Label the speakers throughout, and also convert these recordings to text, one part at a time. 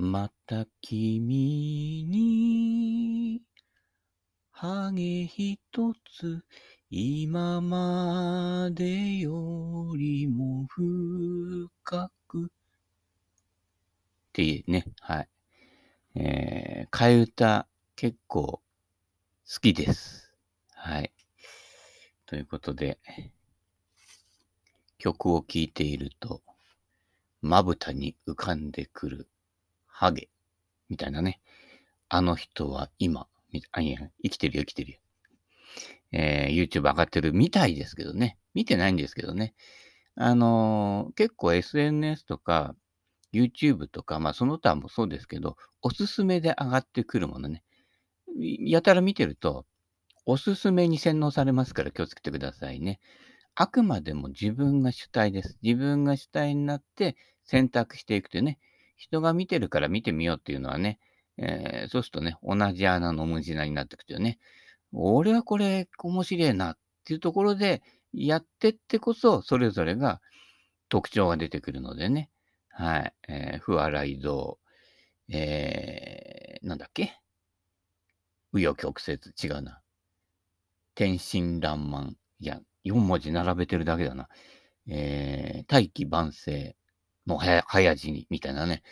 Speaker 1: また君に、ハゲ一つ、今までよりも深く。っていうね、はい。えー、替え歌結構好きです。はい。ということで、曲を聴いていると、まぶたに浮かんでくるハゲ、みたいなね。あの人は今、あ、いや、生きてるよ、生きてるよ。えー、YouTube 上がってるみたいですけどね。見てないんですけどね。あのー、結構 SNS とか YouTube とか、まあその他もそうですけど、おすすめで上がってくるものね。やたら見てると、おすすめに洗脳されますから気をつけてくださいね。あくまでも自分が主体です。自分が主体になって選択していくというね。人が見てるから見てみようっていうのはね、えー、そうするとね、同じ穴の無地なになってくるよね。俺はこれ面白いなっていうところでやってってこそ、それぞれが特徴が出てくるのでね。はい。えー、不笑い像、えー、なんだっけ？紆余曲折、違うな。天真爛漫。いや、4文字並べてるだけだな。えー、大器晩成。もう早、早死に、みたいなね、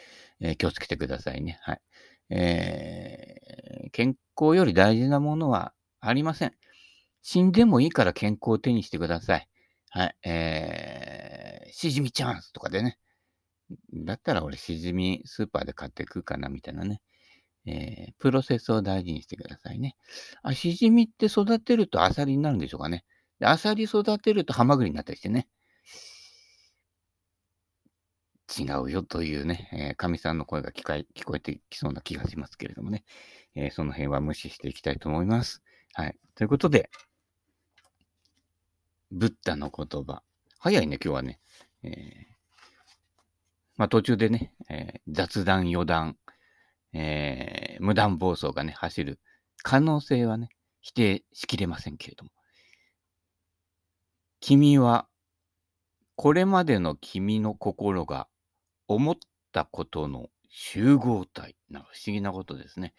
Speaker 1: えー、気をつけてくださいね。はい。えー、健康より大事なものはありません。死んでもいいから健康を手にしてください。はい。えー、しじみチャンスとかでね。だったら俺しじみスーパーで買って食うかなみたいなね。えー、プロセスを大事にしてくださいね。あ、しじみって育てるとアサリになるんでしょうかね。でアサリ育てるとハマグリになったりしてね。違うよというね、えー、神さんの声が聞聞こえてきそうな気がしますけれどもね、えー、その辺は無視していきたいと思います。はい。ということで、ブッダの言葉。早いね、今日はね。えー、まあ途中でね、え雑談、余談、え無断暴走がね、走る可能性はね、否定しきれませんけれども。君は、これまでの君の心が思ったことの集合体。な不思議なことですね。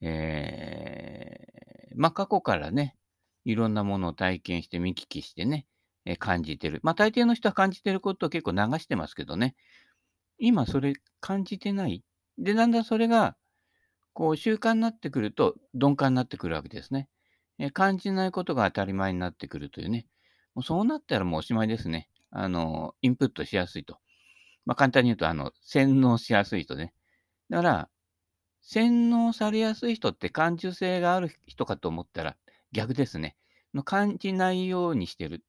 Speaker 1: えー、まあ過去からね、いろんなものを体験して見聞きしてね、えー、感じてる。まあ大抵の人は感じてることを結構流してますけどね。今それ感じてない。で、だんだんそれが、こう習慣になってくると鈍感になってくるわけですね。えー、感じないことが当たり前になってくるというね。もうそうなったらもうおしまいですね。あの、インプットしやすいと。まあ、簡単に言うと、あの、洗脳しやすい人ね。だから、洗脳されやすい人って感受性がある人かと思ったら逆ですね。の感じないようにしてる。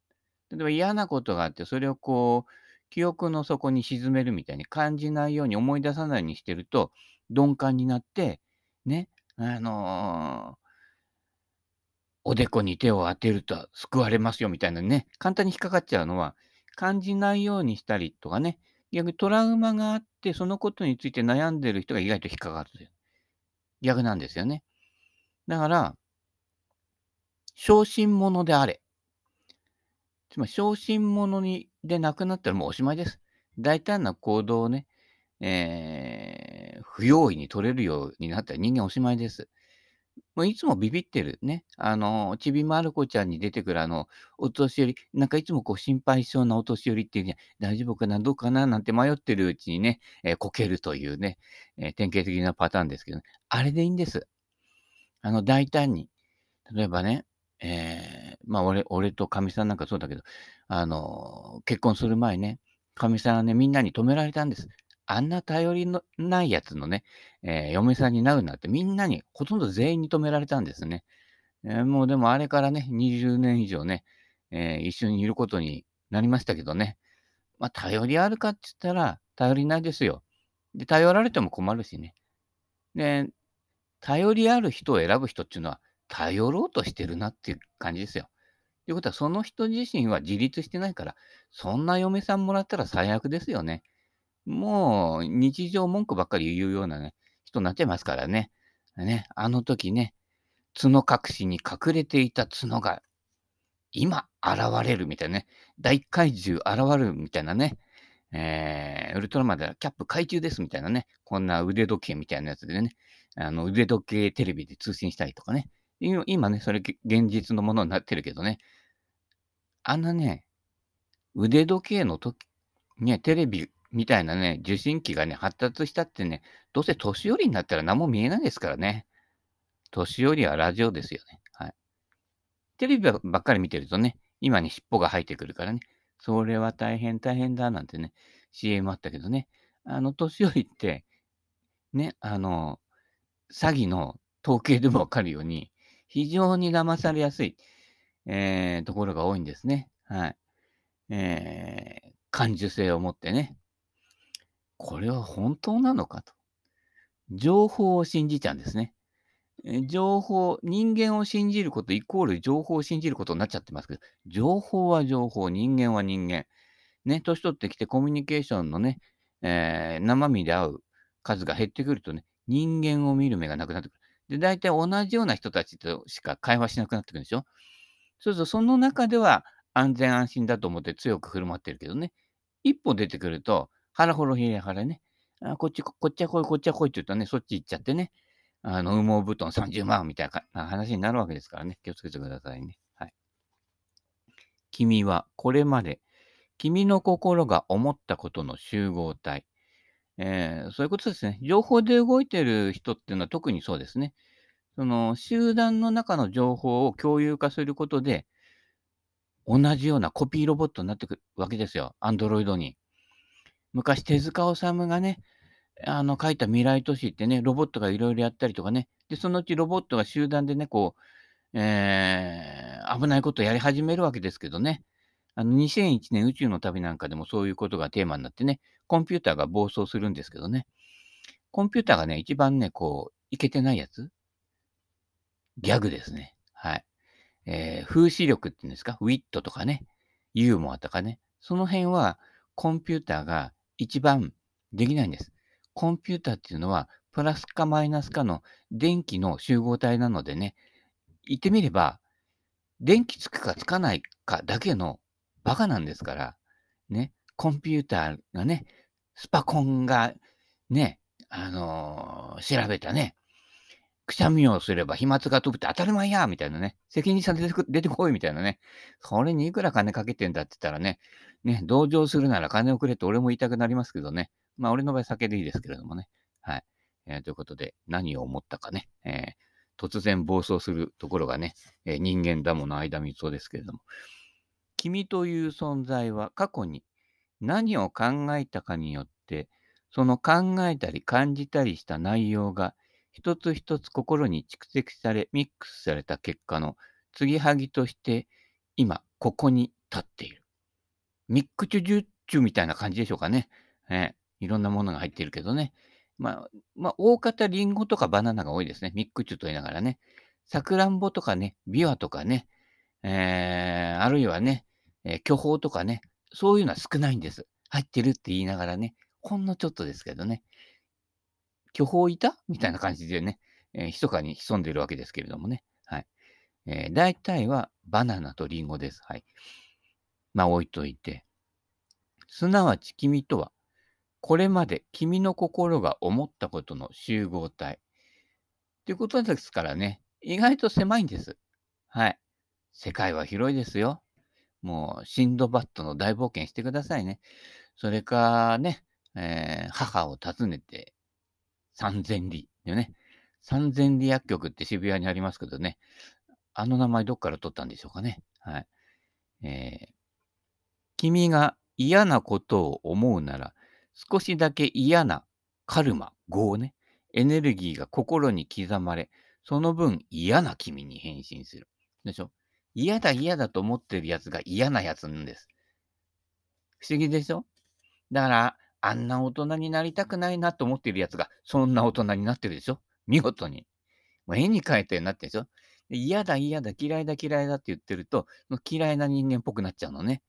Speaker 1: 例えば嫌なことがあって、それをこう、記憶の底に沈めるみたいに感じないように思い出さないようにしてると、鈍感になって、ね、あのー、おでこに手を当てると救われますよみたいなね、簡単に引っかかっちゃうのは、感じないようにしたりとかね、逆にトラウマがあって、そのことについて悩んでる人が意外と引っかかる。逆なんですよね。だから、小心者であれ。つまり、小心者にでなくなったらもうおしまいです。大胆な行動をね、えー、不用意に取れるようになったら人間おしまいです。もういつもビビってるね。あの、ちびまる子ちゃんに出てくるあの、お年寄り、なんかいつもこう心配しそうなお年寄りっていうに、大丈夫かな、どうかな、なんて迷ってるうちにね、えー、こけるというね、えー、典型的なパターンですけど、ね、あれでいいんです。あの、大胆に。例えばね、えー、まあ俺、俺とかみさんなんかそうだけど、あの、結婚する前ね、かみさんはね、みんなに止められたんです。あんな頼りのないやつのね、えー、嫁さんになるなってみんなに、ほとんど全員に止められたんですね。えー、もうでもあれからね、20年以上ね、えー、一緒にいることになりましたけどね。まあ、頼りあるかって言ったら、頼りないですよ。で、頼られても困るしね。で、頼りある人を選ぶ人っていうのは、頼ろうとしてるなっていう感じですよ。ということは、その人自身は自立してないから、そんな嫁さんもらったら最悪ですよね。もう日常文句ばっかり言うようなね、人になっちゃいますからね。ね、あの時ね、角隠しに隠れていた角が今現れるみたいなね、大怪獣現るみたいなね、えー、ウルトラマンではキャップ懐中ですみたいなね、こんな腕時計みたいなやつでね、あの腕時計テレビで通信したりとかね。今ね、それ現実のものになってるけどね、あんなね、腕時計の時、ね、テレビみたいなね、受信機がね、発達したってね、どうせ年寄りになったら何も見えないですからね。年寄りはラジオですよね。はい。テレビばっかり見てるとね、今に尻尾が生えてくるからね、それは大変大変だなんてね、CM あったけどね、あの、年寄りって、ね、あの、詐欺の統計でもわかるように、非常に騙されやすい、えー、ところが多いんですね。はい。えー、感受性を持ってね。これは本当なのかと。情報を信じちゃうんですね。情報、人間を信じることイコール情報を信じることになっちゃってますけど、情報は情報、人間は人間。ね、年取ってきてコミュニケーションのね、えー、生身で会う数が減ってくるとね、人間を見る目がなくなってくる。で、大体同じような人たちとしか会話しなくなってくるんでしょ。そうすると、その中では安全安心だと思って強く振る舞ってるけどね、一歩出てくると、腹ほろひれ腹ね、あこっち、こっちは来い、こっちは来いって言うとね、そっち行っちゃってね、あの、羽毛布団30万みたいな話になるわけですからね、気をつけてくださいね。はい。君はこれまで、君の心が思ったことの集合体、えー、そういうことですね。情報で動いてる人っていうのは特にそうですね。その集団の中の情報を共有化することで、同じようなコピーロボットになってくるわけですよ。アンドロイドに。昔、手塚治虫がね、あの書いた未来都市ってね、ロボットがいろいろやったりとかね、で、そのうちロボットが集団でね、こう、えー、危ないことをやり始めるわけですけどね。あの、2001年宇宙の旅なんかでもそういうことがテーマになってね、コンピューターが暴走するんですけどね。コンピューターがね、一番ね、こう、いけてないやつ？ギャグですね。はい。えー、風刺力っていうんですか？ウィットとかね、ユーモアとかね。その辺は、コンピューターが一番できないんです。コンピューターっていうのは、プラスかマイナスかの電気の集合体なのでね、言ってみれば、電気つくかつかないかだけのバカなんですから、ね、コンピューターがね、スパコンがね、あのー、調べたね、くしゃみをすれば飛沫が飛ぶって当たり前やみたいなね、責任者出て出てこいみたいなね、それにいくら金かけてんだって言ったらね、ね、同情するなら金をくれって俺も言いたくなりますけどね、まあ俺の場合酒でいいですけれどもね、はい。えー、ということで、何を思ったかね、えー、突然暴走するところがね、えー、人間だもの間みそうですけれども、君という存在は過去に何を考えたかによって、その考えたり感じたりした内容が一つ一つ心に蓄積され、ミックスされた結果の継ぎはぎとして今ここに立っている。ミックチュジュッチュみたいな感じでしょうかね。えー、いろんなものが入ってるけどね。まあ、まあ、大方リンゴとかバナナが多いですね。ミックチュと言いながらね。さくらんぼとかね、ビワとかね、えー、あるいはね、えー、巨峰とかね、そういうのは少ないんです。入ってるって言いながらね、ほんのちょっとですけどね、巨峰いたみたいな感じでね、えー、密かに潜んでいるわけですけれどもね。はい。えー、大体はバナナとリンゴです。はい。まあ置いといて。すなわち君とは、これまで君の心が思ったことの集合体。ということですからね、意外と狭いんです。はい。世界は広いですよ。もう、シンドバッドの大冒険してくださいね。それかね、えー、母を訪ねて三千里。でね、三千里薬局って渋谷にありますけどね、あの名前どっから取ったんでしょうかね。はい。えー、君が嫌なことを思うなら、少しだけ嫌なカルマ、業ね、エネルギーが心に刻まれ、その分嫌な君に変身する。でしょ？嫌だ嫌だと思ってるやつが嫌なやつなんです。不思議でしょ？だから、あんな大人になりたくないなと思ってるやつが、そんな大人になってるでしょ？見事に。もう絵に描いたようになってるでしょ？嫌だ嫌だ嫌いだ嫌いだって言ってると、嫌いな人間っぽくなっちゃうのね。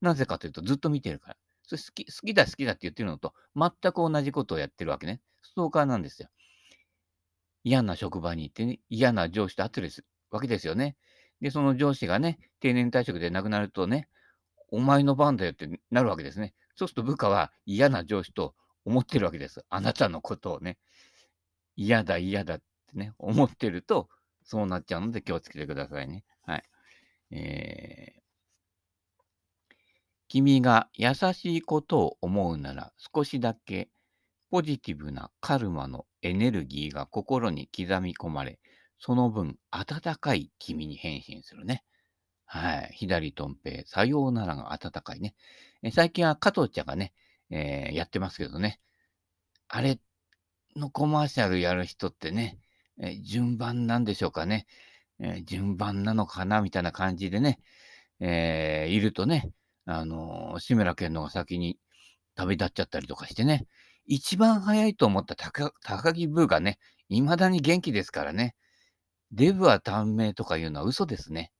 Speaker 1: なぜかというと、ずっと見てるから。それ好き好きだ好きだって言ってるのと、全く同じことをやってるわけね。ストーカーなんですよ。嫌な職場に行ってね、嫌な上司と会ってるわけですよね。で、その上司がね、定年退職で亡くなるとね、お前の番だよってなるわけですね。そうすると部下は嫌な上司と思ってるわけです。あなたのことをね。嫌だ、嫌だってね、思ってると、そうなっちゃうので気をつけてくださいね。はい。えー君が優しいことを思うなら少しだけポジティブなカルマのエネルギーが心に刻み込まれ、その分温かい君に変身するね。はい。左とん平、さようならが温かいね。え最近は加藤茶がね、えー、やってますけどね。あれのコマーシャルやる人ってね、え、順番なんでしょうかね。えー、順番なのかなみたいな感じでね、えいるとね、あの、志村けんのが先に旅立っちゃったりとかしてね、一番早いと思った高木ブーがね、未だに元気ですからね。デブは短命とかいうのは嘘ですね。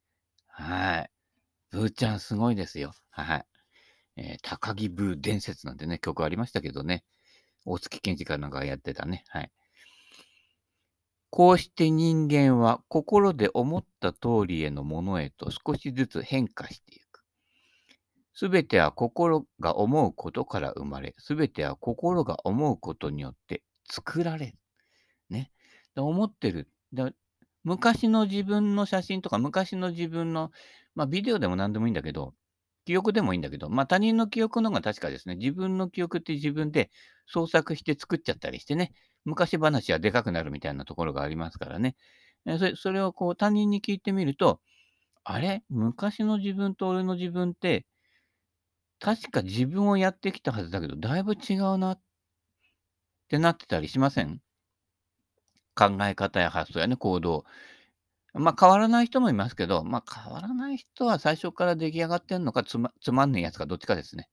Speaker 1: はい。ブーちゃんすごいですよ。はい。えー、高木ブー伝説なんてね、曲ありましたけどね。大月健二かなんかやってたね。はい。こうして人間は心で思った通りへのものへと少しずつ変化していく。すべては心が思うことから生まれ、すべては心が思うことによって作られる。ね。思ってる。昔の自分の写真とか、昔の自分の、まあ、ビデオでも何でもいいんだけど、記憶でもいいんだけど、まあ、他人の記憶の方が確かですね、自分の記憶って自分で創作して作っちゃったりしてね、昔話はでかくなるみたいなところがありますからね。それそれをこう他人に聞いてみると、あれ？昔の自分と俺の自分って確か自分をやってきたはずだけど、だいぶ違うなってなってたりしません？考え方や発想やね、行動。まあ変わらない人もいますけど、まあ変わらない人は最初から出来上がってんのかつまつまんねえやつかどっちかですね。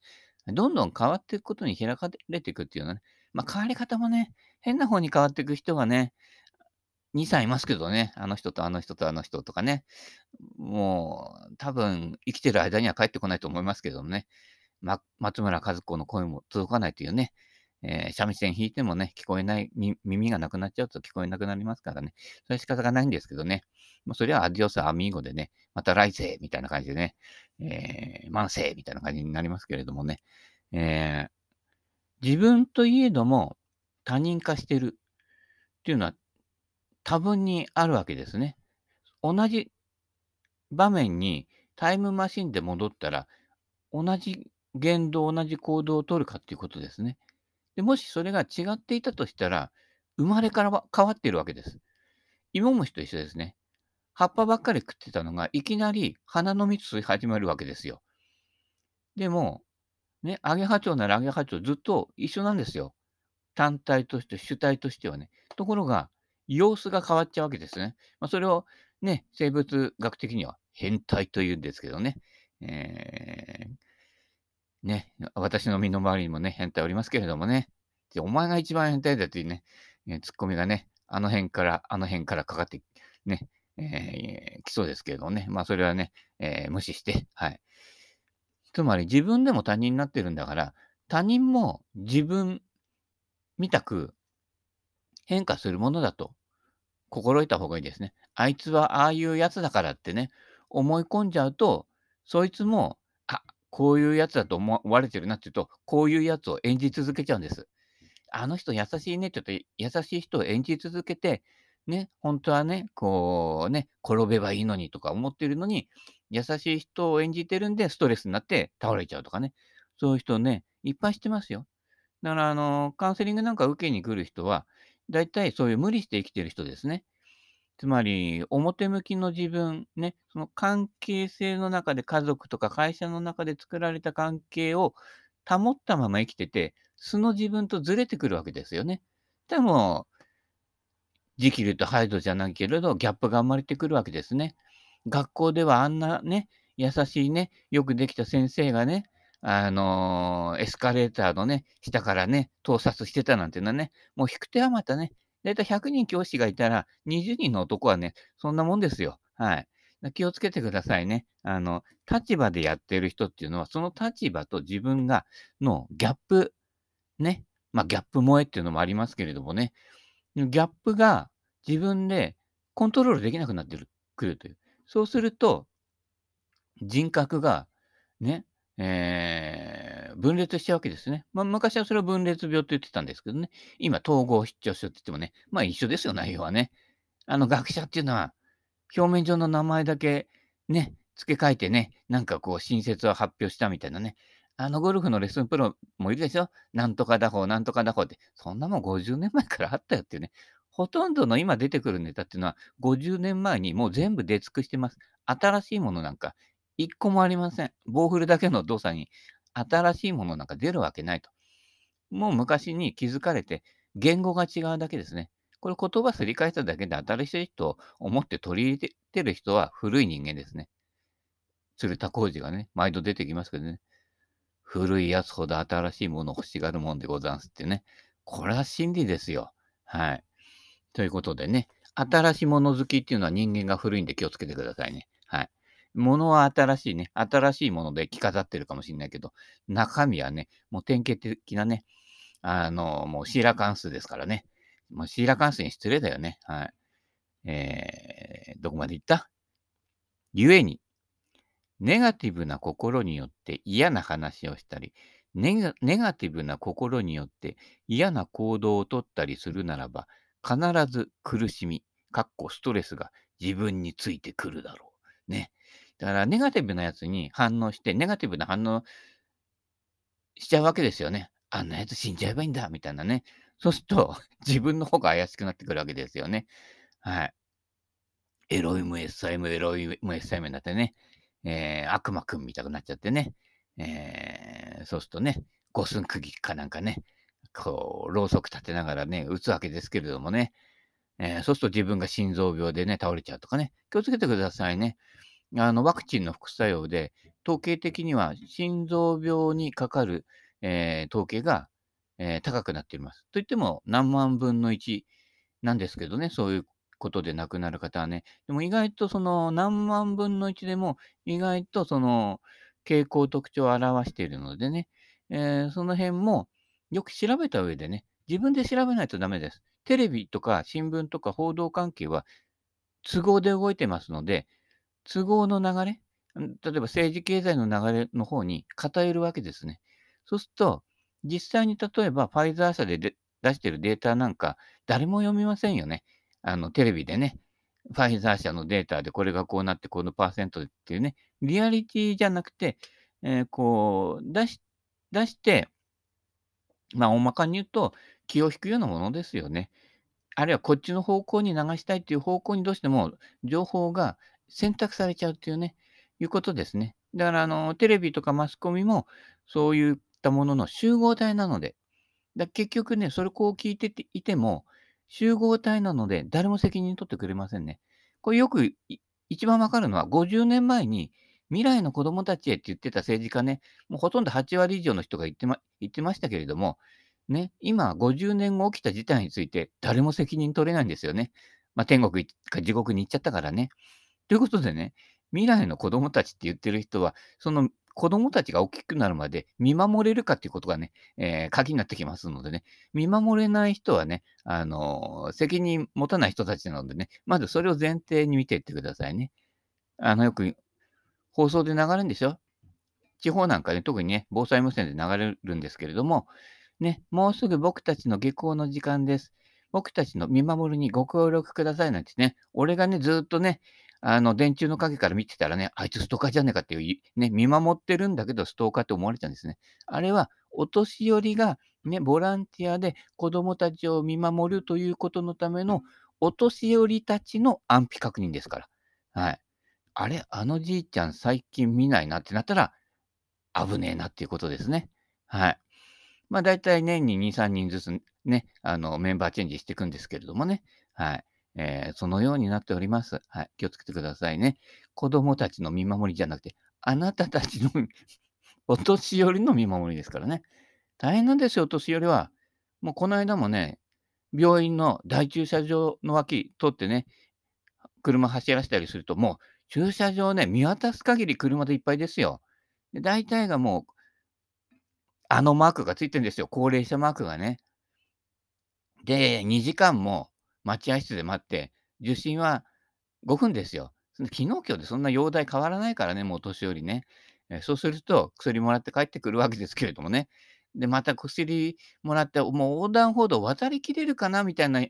Speaker 1: どんどん変わっていくことに開かれていくっていうのはね、まあ変わり方もね、変な方に変わっていく人がね、2歳いますけどね、あの人とあの人とあの人とかね、もう多分生きてる間には帰ってこないと思いますけどもね、ま、松村和子の声も届かないというね、えー、三味線弾いてもね、聞こえない、耳がなくなっちゃうと聞こえなくなりますからね、それは仕方がないんですけどね、もうそれはアディオスアミーゴでね、また来世みたいな感じでね、えー、万世みたいな感じになりますけれどもね、えー、自分といえども他人化してるっていうのは多分にあるわけですね。同じ場面にタイムマシンで戻ったら、同じ言動、同じ行動を取るかっていうことですね。でもしそれが違っていたとしたら、生まれからは変わっているわけです。芋虫と一緒ですね。葉っぱばっかり食ってたのが、いきなり花の蜜吸い始めるわけですよ。でも、ね、アゲハチョウならアゲハチョウずっと一緒なんですよ。単体として、主体としてはね。ところが、様子が変わっちゃうわけですね。まあ、それをね、生物学的には変態というんですけどね。えー、ね、私の身の回りにもね、変態おりますけれどもね、お前が一番変態だというね、えツッコミがね、あの辺から、あの辺からかかって、ね、えー、来そうですけれどもね、まあそれはね、えー、無視して、はい。つまり自分でも他人になってるんだから、他人も自分みたく変化するものだと心得た方がいいですね。あいつはああいうやつだからってね、思い込んじゃうと、そいつもこういうやつだと思われてるなって言うと、こういうやつを演じ続けちゃうんです。あの人優しいねって言うと、優しい人を演じ続けて、ね、本当はね、こうね、転べばいいのにとか思ってるのに、優しい人を演じてるんで、ストレスになって倒れちゃうとかね。そういう人ね、いっぱい知ってますよ。だから、あの、カウンセリングなんか受けに来る人は、大体そういう無理して生きてる人ですね。つまり、表向きの自分、ね、その関係性の中で家族とか会社の中で作られた関係を保ったまま生きてて、素の自分とずれてくるわけですよね。でも、ジキルとハイドじゃないけれど、ギャップが生まれてくるわけですね。学校ではあんなね、優しいね、よくできた先生がね、あのー、エスカレーターのね、下からね、盗撮してたなんていうのはね、もう引く手はまたね、だいたい100人教師がいたら、20人の男はね、そんなもんですよ。はい。気をつけてくださいね。あの、立場でやってる人っていうのは、その立場と自分が、のギャップ、ね。まあ、ギャップ萌えっていうのもありますけれどもね。ギャップが自分でコントロールできなくなってくるという。そうすると、人格が、ね、えー、分裂しちゃうわけですね。まあ、昔はそれを分裂病と言ってたんですけどね、今、統合失調症って言ってもね、まあ一緒ですよ、内容はね。あの、学者っていうのは、表面上の名前だけね、付け替えてね、なんかこう、新説を発表したみたいなね。あのゴルフのレッスンプロもいるでしょ？なんとか打法、なんとか打法って。そんなもん50年前からあったよっていうね。ほとんどの今出てくるネタっていうのは、50年前にもう全部出尽くしてます。新しいものなんか、一個もありません。棒振るだけの動作に、新しいものなんか出るわけないと。もう昔に気づかれて、言語が違うだけですね。これ言葉すり替えただけで新しい人を思って取り入れてる人は古い人間ですね。鶴田浩二がね、毎度出てきますけどね。古いやつほど新しいものを欲しがるもんでござんすってね。これは真理ですよ。はい。ということでね、新しいもの好きっていうのは人間が古いんで気をつけてくださいね。はい。ものは新しいね、新しいもので着飾ってるかもしれないけど、中身はね、もう典型的なね、あの、もうシーラカンスですからね。もうシーラカンスに失礼だよね。はい。えー、どこまで行った？故に、ネガティブな心によって嫌な話をしたり、ネガネガティブな心によって嫌な行動をとったりするならば、必ず苦しみ、かっこストレスが自分についてくるだろう。ね。だから、ネガティブなやつに反応して、ネガティブな反応しちゃうわけですよね。あんなやつ死んじゃえばいいんだ、みたいなね。そうすると、自分の方が怪しくなってくるわけですよね。はい。エロイム、エッサイム、エロイム、エッサイムになってね、えー、悪魔くんみたくなっちゃってね、えー、そうするとね、五寸釘かなんかね、こう、ろうそく立てながらね、打つわけですけれどもね、えー、そうすると自分が心臓病でね、倒れちゃうとかね、気をつけてくださいね。あの、ワクチンの副作用で、統計的には心臓病にかかる、えー、統計が、えー、高くなっています。といっても、何万分の1なんですけどね、そういうことで亡くなる方はね。でも意外とその何万分の1でも、意外とその傾向特徴を表しているのでね、えー、その辺もよく調べた上でね、自分で調べないとダメです。テレビとか新聞とか報道関係は都合で動いてますので、都合の流れ、例えば政治経済の流れの方に偏るわけですね。そうすると、実際に例えばファイザー社で出してるデータなんか、誰も読みませんよね。あの、テレビでね、ファイザー社のデータでこれがこうなってこのパーセントっていうね、リアリティじゃなくて、えー、こう、出し、出して、まあ、大まかに言うと、気を引くようなものですよね。あるいはこっちの方向に流したいっていう方向にどうしても情報が選択されちゃうっていうね、いうことですね。だから、あの、テレビとかマスコミも、そういったものの集合体なので、だ結局ね、それこう聞いていても、集合体なので、誰も責任取ってくれませんね。これよく一番わかるのは、50年前に未来の子供たちへって言ってた政治家ね、もうほとんど8割以上の人が言ってま言ってましたけれども、ね、今、50年後起きた事態について、誰も責任取れないんですよね。まあ、天国か地獄に行っちゃったからね。ということでね、未来の子供たちって言ってる人は、その子供たちが大きくなるまで見守れるかっていうことがね、えー、鍵になってきますのでね、見守れない人はね、あのー、責任持たない人たちなのでね、まずそれを前提に見ていってくださいね。あの、よく放送で流れるんですよ。地方なんかね、特にね、防災無線で流れるんですけれども、ね、もうすぐ僕たちの下校の時間です。僕たちの見守りにご協力くださいなんてね、俺がね、ずっとね、あの、電柱の陰から見てたらね、あいつストーカーじゃねえかっていう、ね、見守ってるんだけどストーカーって思われちゃうんですね。あれは、お年寄りが、ね、ボランティアで子供たちを見守るということのための、お年寄りたちの安否確認ですから。はい。あれ、あのじいちゃん最近見ないなってなったら、危ねえなっていうことですね。はい。まあ、大体年に2、3人ずつね、あの、メンバーチェンジしていくんですけれどもね。はい。えー、そのようになっております。はい。気をつけてくださいね。子供たちの見守りじゃなくて、あなたたちの お年寄りの見守りですからね。大変なんですよ、お年寄りは。もうこの間もね、病院の大駐車場の脇通ってね、車走らせたりすると、もう駐車場ね、見渡す限り車でいっぱいですよ。で大体がもう、あのマークがついてるんですよ。高齢者マークがね。で、2時間も待合室で待って、受診は5分ですよ。昨日今日でそんな容体変わらないからね、もう年寄りね。え、そうすると、薬もらって帰ってくるわけですけれどもね。で、また薬もらって、もう横断歩道渡りきれるかなみたいな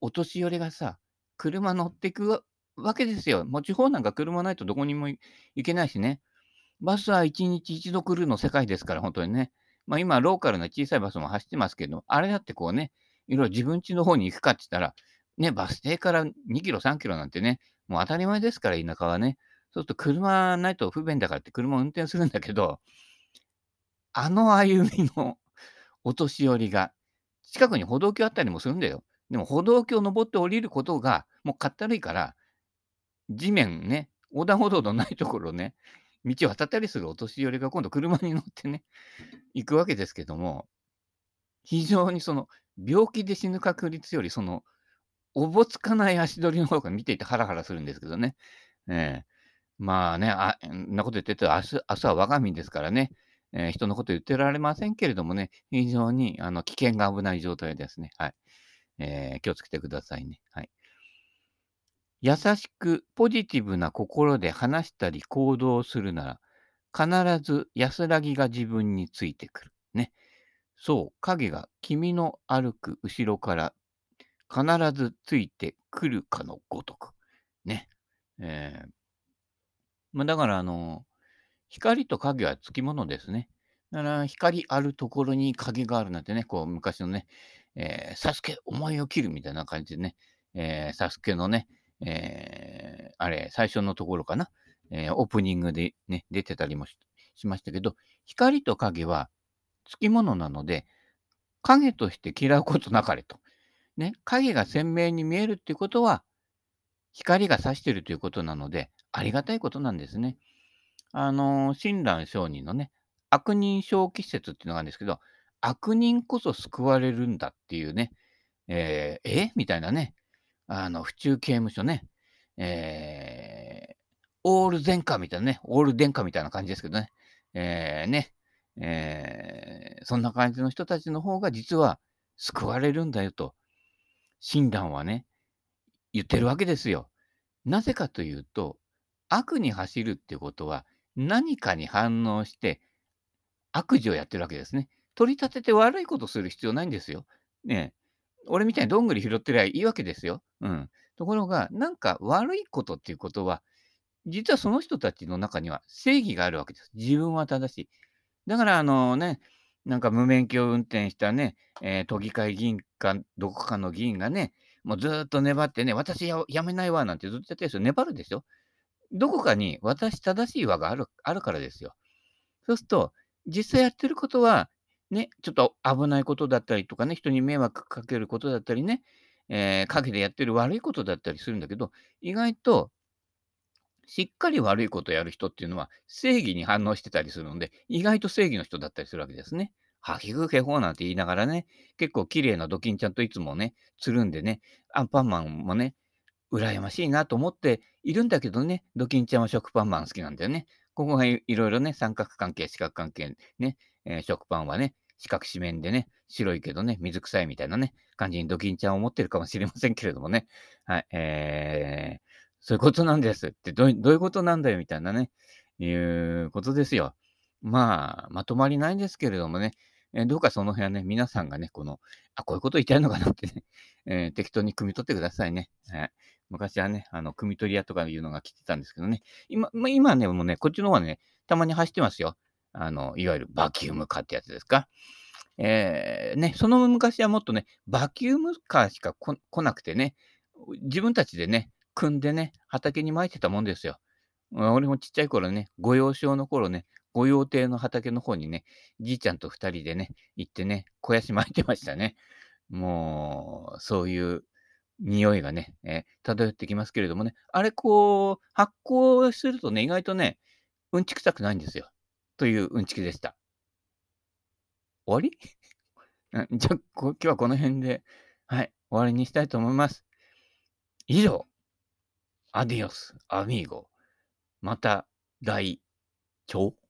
Speaker 1: お年寄りがさ、車乗ってくわけですよ。もう地方なんか車ないとどこにも行けないしね。バスは1日1度来るの世界ですから、本当にね。まあ、今ローカルな小さいバスも走ってますけど、あれだってこうね、いろいろ自分家の方に行くかって言ったら、ね、バス停から2キロ、3キロなんてね、もう当たり前ですから、田舎はね。そうすると車ないと不便だからって車を運転するんだけど、あの歩みのお年寄りが、近くに歩道橋あったりもするんだよ。でも歩道橋を登って降りることが、もうかったるいから、地面ね、横断歩道のないところね、道を渡ったりするお年寄りが今度車に乗ってね、行くわけですけども、非常にその病気で死ぬ確率より、そのおぼつかない足取りの方が見ていてハラハラするんですけどね。ええ。まあね、あんなこと言ってたら、明日明日は我が身ですからね、えー人のこと言ってられませんけれどもね、非常にあの危険が危ない状態ですね。はい。えー気をつけてくださいね。はい。優しくポジティブな心で話したり行動するなら、必ず安らぎが自分についてくる。ね。そう、影が君の歩く後ろから必ずついてくるかのごとく。ね。えーまあ、だから、あの、光と影はつきものですね。だから、光あるところに影があるなんてね、こう、昔のね、えー、サスケ、お前を切るみたいな感じでね、えー、サスケのね、えー、あれ、最初のところかな、えー、オープニングでね、出てたりもししましたけど、光と影はつきものなので、影として嫌うことなかれと。ね、影が鮮明に見えるっていうことは、光が差しているということなので、ありがたいことなんですね。あの、親鸞上人のね、悪人小気説っていうのがあるんですけど、悪人こそ救われるんだっていうね、えー、え？みたいなね、あの、府中刑務所ね、えー、オール前科みたいなね、オール殿下みたいな感じですけどね、えー、ね、えー、そんな感じの人たちの方が実は救われるんだよと、親鸞はね、言ってるわけですよ。なぜかというと、悪に走るっていうことは、何かに反応して悪事をやってるわけですね。取り立てて悪いことする必要ないんですよ。ね。俺みたいにどんぐり拾ってりゃいいわけですよ。うん。ところが、なんか悪いことっていうことは、実はその人たちの中には正義があるわけです。自分は正しい。だから、あのね、なんか無免許運転したね、えー都議会議員か、どこかの議員がね、もうずっと粘ってね、私やめないわなんてずっとやってるんですよ。粘るでしょ。どこかに私正しい輪があるあるからですよ。そうすると、実際やってることは、ね、ちょっと危ないことだったりとかね、人に迷惑かけることだったりね、えー、陰でやってる悪いことだったりするんだけど、意外としっかり悪いことをやる人っていうのは正義に反応してたりするので、意外と正義の人だったりするわけですね。はきぐけほうなんて言いながらね、結構綺麗なドキンちゃんといつもね、つるんでね、アンパンマンもね、羨ましいなと思っているんだけどね、ドキンちゃんは食パンマン好きなんだよね。ここがいいろいろね、三角関係、四角関係、ね、えー食パンはね、四角四面でね、白いけどね、水臭いみたいなね、感じにドキンちゃんを持ってるかもしれませんけれどもね。はい、えー、そういうことなんですってどうい、どういうことなんだよみたいなね、いうことですよ。まあ、まとまりないんですけれどもね、えどうかその辺はね、皆さんがね、この、あ、こういうこと言いたいのかなってね、えー適当に汲み取ってくださいね。はい昔はね、あの、汲み取り屋とかいうのが来てたんですけどね、今、まあ、今ね、もうね、こっちの方はね、たまに走ってますよ。あの、いわゆるバキュームカーってやつですか。えー、ね、その昔はもっとね、バキュームカーしか来なくてね、自分たちでね、組んでね、畑に撒いてたもんですよ。俺もちっちゃい頃ね、御用省の頃ね、御用邸の畑の方にね、じいちゃんと二人でね、行ってね、肥やし撒いてましたね。もう、そういう匂いがね、えー漂ってきますけれどもね、あれこう、発酵するとね、意外とね、うんちくさくないんですよ。といううんちくでした。終わり？じゃあ、今日はこの辺で、はい、終わりにしたいと思います。以上、アディオス、アミーゴ。また来、今日？